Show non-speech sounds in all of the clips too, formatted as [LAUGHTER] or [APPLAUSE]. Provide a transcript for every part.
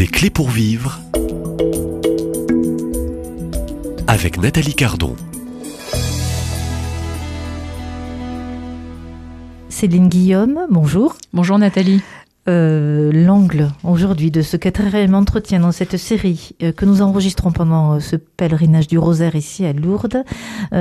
Des clés pour vivre avec Nathalie Cardon. Céline Guillaume, bonjour. Bonjour Nathalie. Euh, l'angle aujourd'hui de ce quatrième entretien dans cette série euh, que nous enregistrons pendant euh, ce pèlerinage du rosaire ici à Lourdes.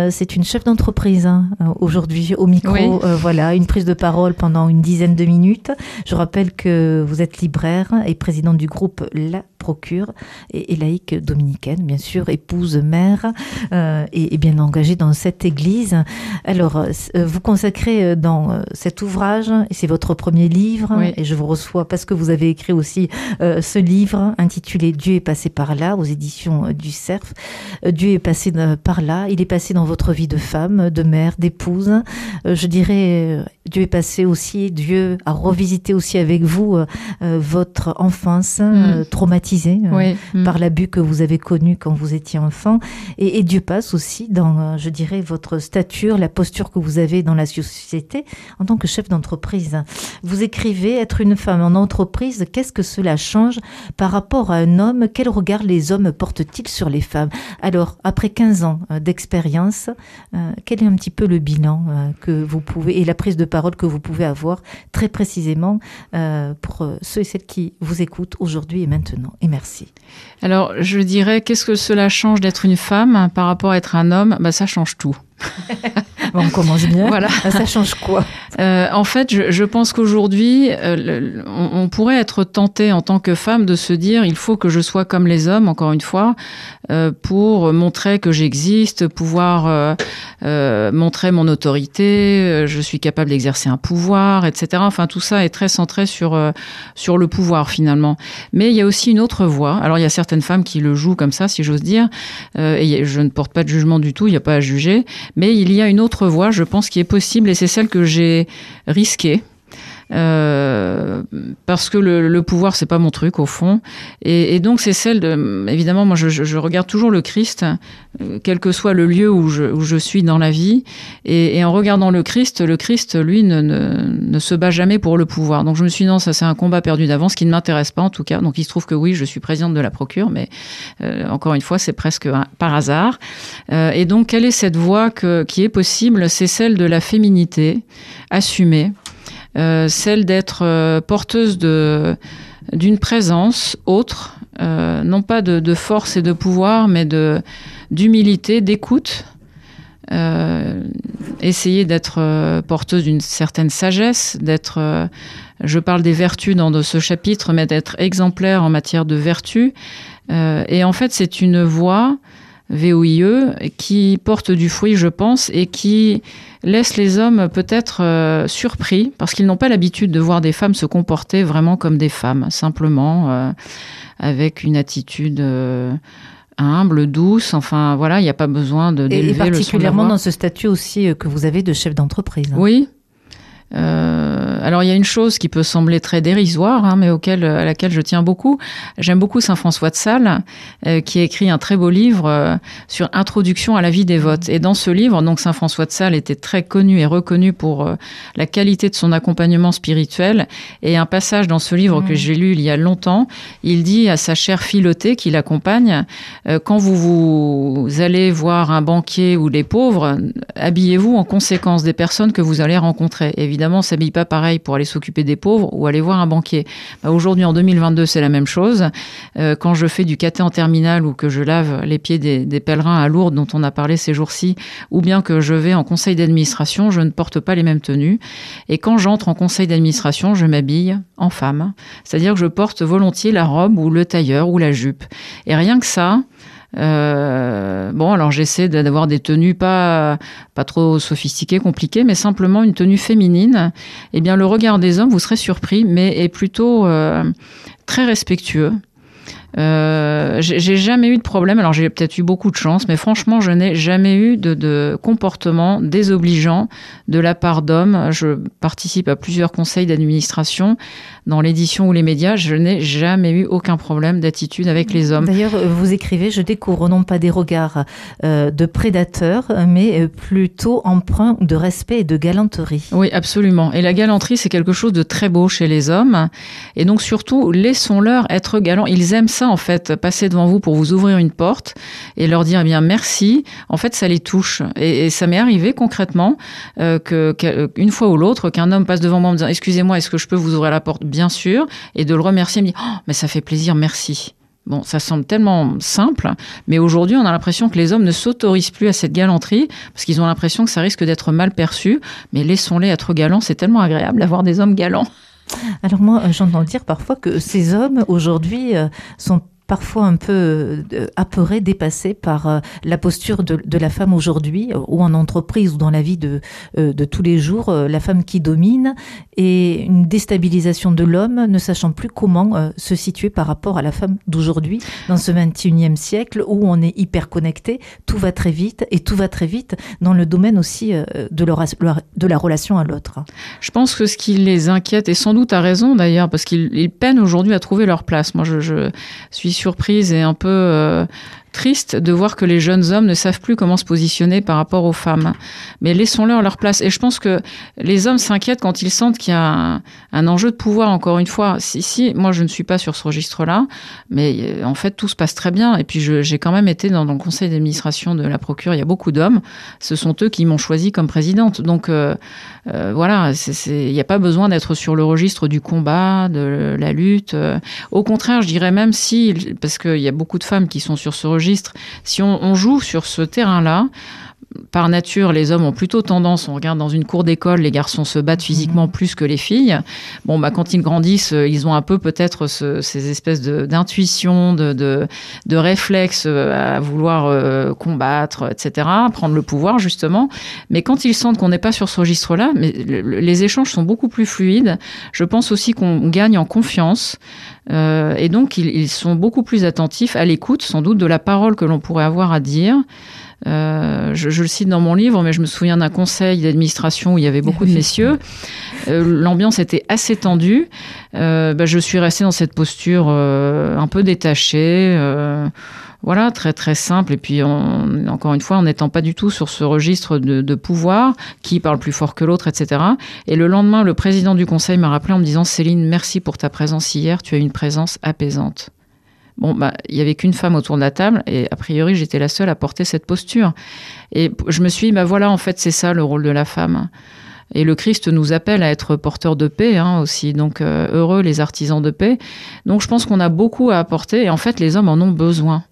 c'est une chef d'entreprise hein, aujourd'hui au micro. voilà, une prise de parole pendant une dizaine de minutes. Je rappelle que vous êtes libraire et présidente du groupe La procure et, laïque dominicaine, bien sûr, épouse, mère, euh, et, bien engagée dans cette église. Alors, euh, vous consacrez euh, dans cet ouvrage, et c'est votre premier livre, et je vous reçois parce que vous avez écrit aussi ce livre intitulé Dieu est passé par là, aux éditions du Cerf. Dieu est passé par là, il est passé dans votre vie de femme, de mère, d'épouse. je dirais, Dieu est passé aussi, Dieu a revisité aussi avec vous votre enfance mm. traumatisée euh, mm. par l'abus que vous avez connu quand vous étiez enfant. Et, Dieu passe aussi dans, euh, je dirais, votre stature, la posture que vous avez dans la société en tant que chef d'entreprise. Vous écrivez être une femme en entreprise, qu'est-ce que cela change par rapport à un homme? Quel regard les hommes portent-ils sur les femmes? Alors, après 15 ans euh, d'expérience, quel est un petit peu le bilan que vous pouvez et la prise de parole que vous pouvez avoir très précisément pour ceux et celles qui vous écoutent aujourd'hui et maintenant et merci. Alors, je dirais, qu'est-ce que cela change d'être une femme par rapport à être un homme? Bah, Ça change tout. [LAUGHS] on commence bien. [LAUGHS] Voilà. Ah, ça change quoi? Euh, En fait, je, pense qu'aujourd'hui, euh, on, pourrait être tenté en tant que femme de se dire il faut que je sois comme les hommes, encore une fois, euh, pour montrer que j'existe, pouvoir montrer mon autorité, je suis capable d'exercer un pouvoir, etc. Enfin, tout ça est très centré sur, sur le pouvoir finalement. Mais il y a aussi une autre voie. Alors, il y a certaines femmes qui le jouent comme ça, si j'ose dire, et je ne porte pas de jugement du tout, il n'y a pas à juger. Mais il y a une autre voie, je pense, qui est possible et c'est celle que j'ai risquée. Euh, parce que le, le pouvoir c'est pas mon truc au fond. Et, et donc c'est celle de évidemment moi je, je, regarde toujours le Christ euh, quel que soit le lieu où je, où je suis dans la vie. Et, et, en regardant le Christ le Christ lui ne, ne, ne, se bat jamais pour le pouvoir. Donc je me suis dit non ça c'est un combat perdu d'avance qui ne m'intéresse pas en tout cas. Donc il se trouve que oui je suis présidente de la procure mais euh, encore une fois c'est presque par hasard. Euh, et donc quelle est cette voie que, qui est possible? C'est celle de la féminité assumée celle d'être euh, porteuse de d'une présence autre, euh, non pas de, force et de pouvoir, mais de d'humilité, d'écoute. essayer d'être porteuse d'une certaine sagesse, d'être, je parle des vertus dans ce chapitre, mais d'être exemplaire en matière de vertus. et en fait, c'est une voie VOIE, qui porte du fruit, je pense, et qui laisse les hommes peut-être euh, surpris, parce qu'ils n'ont pas l'habitude de voir des femmes se comporter vraiment comme des femmes, simplement euh, avec une attitude... Euh, humble, douce, enfin voilà, il n'y a pas besoin de d'élever Et particulièrement dans ce statut aussi que vous avez de chef d'entreprise. Oui, euh, alors il y a une chose qui peut sembler très dérisoire, hein, mais auquel, à laquelle je tiens beaucoup. J'aime beaucoup Saint François de Sales, euh, qui a écrit un très beau livre euh, sur Introduction à la vie dévote. Et dans ce livre, donc Saint François de Sales était très connu et reconnu pour la qualité de son accompagnement spirituel. Et un passage dans ce livre que mmh. j'ai lu il y a longtemps, il dit à sa chère Philotée qui l'accompagne, quand vous, vous allez voir un banquier ou des pauvres, habillez-vous en conséquence des personnes que vous allez rencontrer. Évidemment, évidemment, on s'habille pas pareil pour aller s'occuper des pauvres ou aller voir un banquier. Bah, aujourd'hui, en 2022, c'est la même chose. Euh, quand je fais du caté en terminale ou que je lave les pieds des, des pèlerins à Lourdes, dont on a parlé ces jours-ci, ou bien que je vais en conseil d'administration, je ne porte pas les mêmes tenues. Et quand j'entre en conseil d'administration, je m'habille en femme. C'est-à-dire que je porte volontiers la robe ou le tailleur ou la jupe. Et rien que ça, euh, bon, alors j'essaie d'avoir des tenues pas pas trop sophistiquées, compliquées, mais simplement une tenue féminine. Eh bien, le regard des hommes, vous serez surpris, mais est plutôt euh, très respectueux. Euh, j'ai jamais eu de problème. Alors j'ai peut-être eu beaucoup de chance, mais franchement, je n'ai jamais eu de, de, comportement désobligeant de la part d'hommes. Je participe à plusieurs conseils d'administration dans l'édition ou les médias. Je n'ai jamais eu aucun problème d'attitude avec les hommes. D'ailleurs, vous écrivez, je découvre non pas des regards euh, de prédateurs, mais plutôt empreints de respect et de galanterie. Oui, absolument. Et la galanterie, c'est quelque chose de très beau chez les hommes. Et donc surtout, laissons-leur être galants. Ils aiment ça en fait, passer devant vous pour vous ouvrir une porte et leur dire eh bien merci. En fait, ça les touche. Et, ça m'est arrivé concrètement euh, que, une fois ou l'autre, qu'un homme passe devant moi en me disant excusez-moi, est-ce que je peux vous ouvrir la porte? Bien sûr. Et de le remercier, me dit oh, mais ça fait plaisir, merci. Bon, ça semble tellement simple, mais aujourd'hui, on a l'impression que les hommes ne s'autorisent plus à cette galanterie parce qu'ils ont l'impression que ça risque d'être mal perçu. Mais laissons-les être galants, c'est tellement agréable d'avoir des hommes galants. Alors moi, j'entends dire parfois que ces hommes aujourd'hui euh, sont parfois un peu euh, apeuré, dépassé par euh, la posture de, la femme aujourd'hui, euh, ou en entreprise, ou dans la vie de, de tous les jours, la femme qui domine, et une déstabilisation de l'homme, ne sachant plus comment se situer par rapport à la femme d'aujourd'hui, dans ce 21e siècle, où on est hyper connecté, tout va très vite, et tout va très vite dans le domaine aussi de la relation à l'autre. Je pense que ce qui les inquiète, et sans doute à raison d'ailleurs, parce qu'ils peinent aujourd'hui à trouver leur place. Moi, je, je suis surprise et un peu euh, triste de voir que les jeunes hommes ne savent plus comment se positionner par rapport aux femmes. Mais laissons-leur leur place. Et je pense que les hommes s'inquiètent quand ils sentent qu'il y a un, enjeu de pouvoir, encore une fois. Si, si, moi, je ne suis pas sur ce registre-là, mais euh, en fait, tout se passe très bien. Et puis, j'ai quand même été dans, le conseil d'administration de la Procure. Il y a beaucoup d'hommes. Ce sont eux qui m'ont choisi comme présidente. Donc, euh, euh, voilà, il n'y a pas besoin d'être sur le registre du combat, de la lutte. Au contraire, je dirais même si, parce qu'il y a beaucoup de femmes qui sont sur ce registre, si on, joue sur ce terrain-là, par nature, les hommes ont plutôt tendance, on regarde dans une cour d'école, les garçons se battent physiquement mhm. plus que les filles. Bon, bah, quand ils grandissent, euh, ils ont un peu peut-être ces espèces d'intuition, de, de, de, réflexes euh, à vouloir euh, combattre, etc., prendre le pouvoir, justement. Mais quand ils sentent qu'on n'est pas sur ce registre-là, mais les échanges sont beaucoup plus fluides. Je pense aussi qu'on gagne en confiance. et donc, ils, ils sont beaucoup plus attentifs à l'écoute, sans doute, de la parole que l'on pourrait avoir à dire. Euh, je, je, le cite dans mon livre, mais je me souviens d'un conseil d'administration où il y avait beaucoup de [LAUGHS] messieurs. Euh, L'ambiance était assez tendue. Euh, bah, je suis restée dans cette posture euh, un peu détachée. Euh, voilà, très très simple. Et puis, on, encore une fois, en n'étant pas du tout sur ce registre de, de pouvoir, qui parle plus fort que l'autre, etc. Et le lendemain, le président du conseil m'a rappelé en me disant, Céline, merci pour ta présence hier. Tu as une présence apaisante. Bon, bah, il y avait qu'une femme autour de la table et a priori, j'étais la seule à porter cette posture. Et je me suis dit, bah voilà, en fait, c'est ça le rôle de la femme. Et le Christ nous appelle à être porteurs de paix hein, aussi. Donc, euh, heureux les artisans de paix. Donc, je pense qu'on a beaucoup à apporter et en fait, les hommes en ont besoin.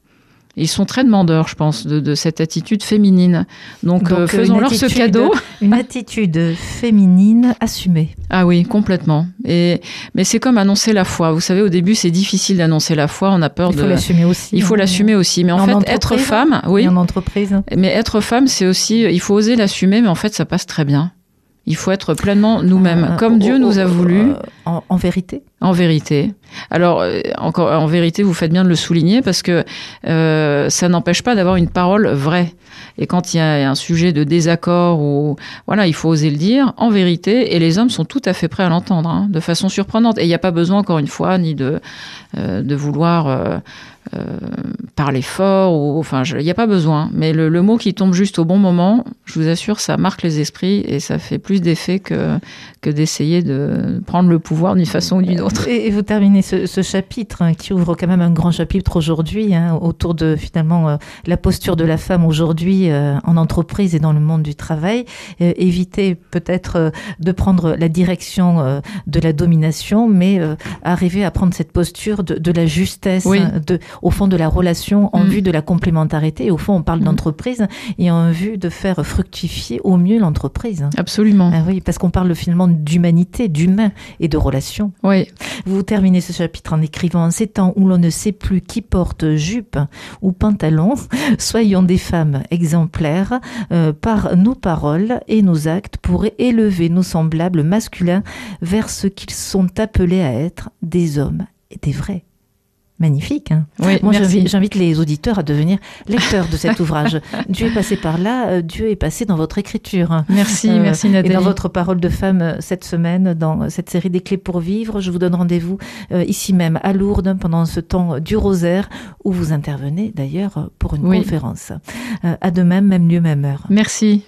Ils sont très demandeurs, je pense, de, cette attitude féminine. Donc, euh, faisons-leur ce cadeau. [LAUGHS] Une attitude féminine assumée. Ah oui, complètement. Et, mais c'est comme annoncer la foi. Vous savez, au début, c'est difficile d'annoncer la foi. On a peur de. Il faut l'assumer aussi. Il faut hein. l'assumer aussi. Mais en, fait, être femme, oui. en entreprise. Mais être femme, c'est aussi. Il faut oser l'assumer, mais en fait, ça passe très bien. Il faut être pleinement nous-mêmes, euh, comme Dieu nous a voulu. Euh, en, vérité En vérité. Alors, euh, encore, en vérité, vous faites bien de le souligner parce que ça n'empêche pas d'avoir une parole vraie. Et quand il y a un sujet de désaccord ou voilà, il faut oser le dire en vérité. Et les hommes sont tout à fait prêts à l'entendre, hein, de façon surprenante. Et il n'y a pas besoin, encore une fois, ni de de vouloir parler fort ou enfin il n'y a pas besoin. Mais le, le, mot qui tombe juste au bon moment je vous assure ça marque les esprits et ça fait plus d'effet que que d'essayer de prendre le pouvoir d'une façon ou d'une autre. Et, vous terminez ce, ce chapitre hein, qui ouvre quand même un grand chapitre aujourd'hui hein, autour de finalement euh, la posture de la femme aujourd'hui euh, en entreprise et dans le monde du travail. Euh, éviter peut-être euh, de prendre la direction de la domination mais arriver à prendre cette posture de, de la justesse oui. de au fond de la relation en mmh. vue de la complémentarité. Et au fond, on parle mmh. d'entreprise et en vue de faire fructifier au mieux l'entreprise. Absolument. Ah oui, parce qu'on parle finalement d'humanité, d'humain et de relation. Oui. Vous terminez ce chapitre en écrivant En ces temps où l'on ne sait plus qui porte jupe ou pantalon, [LAUGHS] soyons des femmes exemplaires euh, par nos paroles et nos actes pour élever nos semblables masculins vers ce qu'ils sont appelés à être des hommes et des vrais. Magnifique. Hein oui, Moi, j'invite les auditeurs à devenir lecteurs de cet [LAUGHS] ouvrage. Dieu est passé par là, euh, Dieu est passé dans votre écriture. Merci, euh, merci Nathalie. Et dans votre parole de femme euh, cette semaine, dans cette série des clés pour vivre, je vous donne rendez-vous ici même à Lourdes pendant ce temps du rosaire où vous intervenez d'ailleurs pour une conférence. à de même, même lieu, même heure. Merci.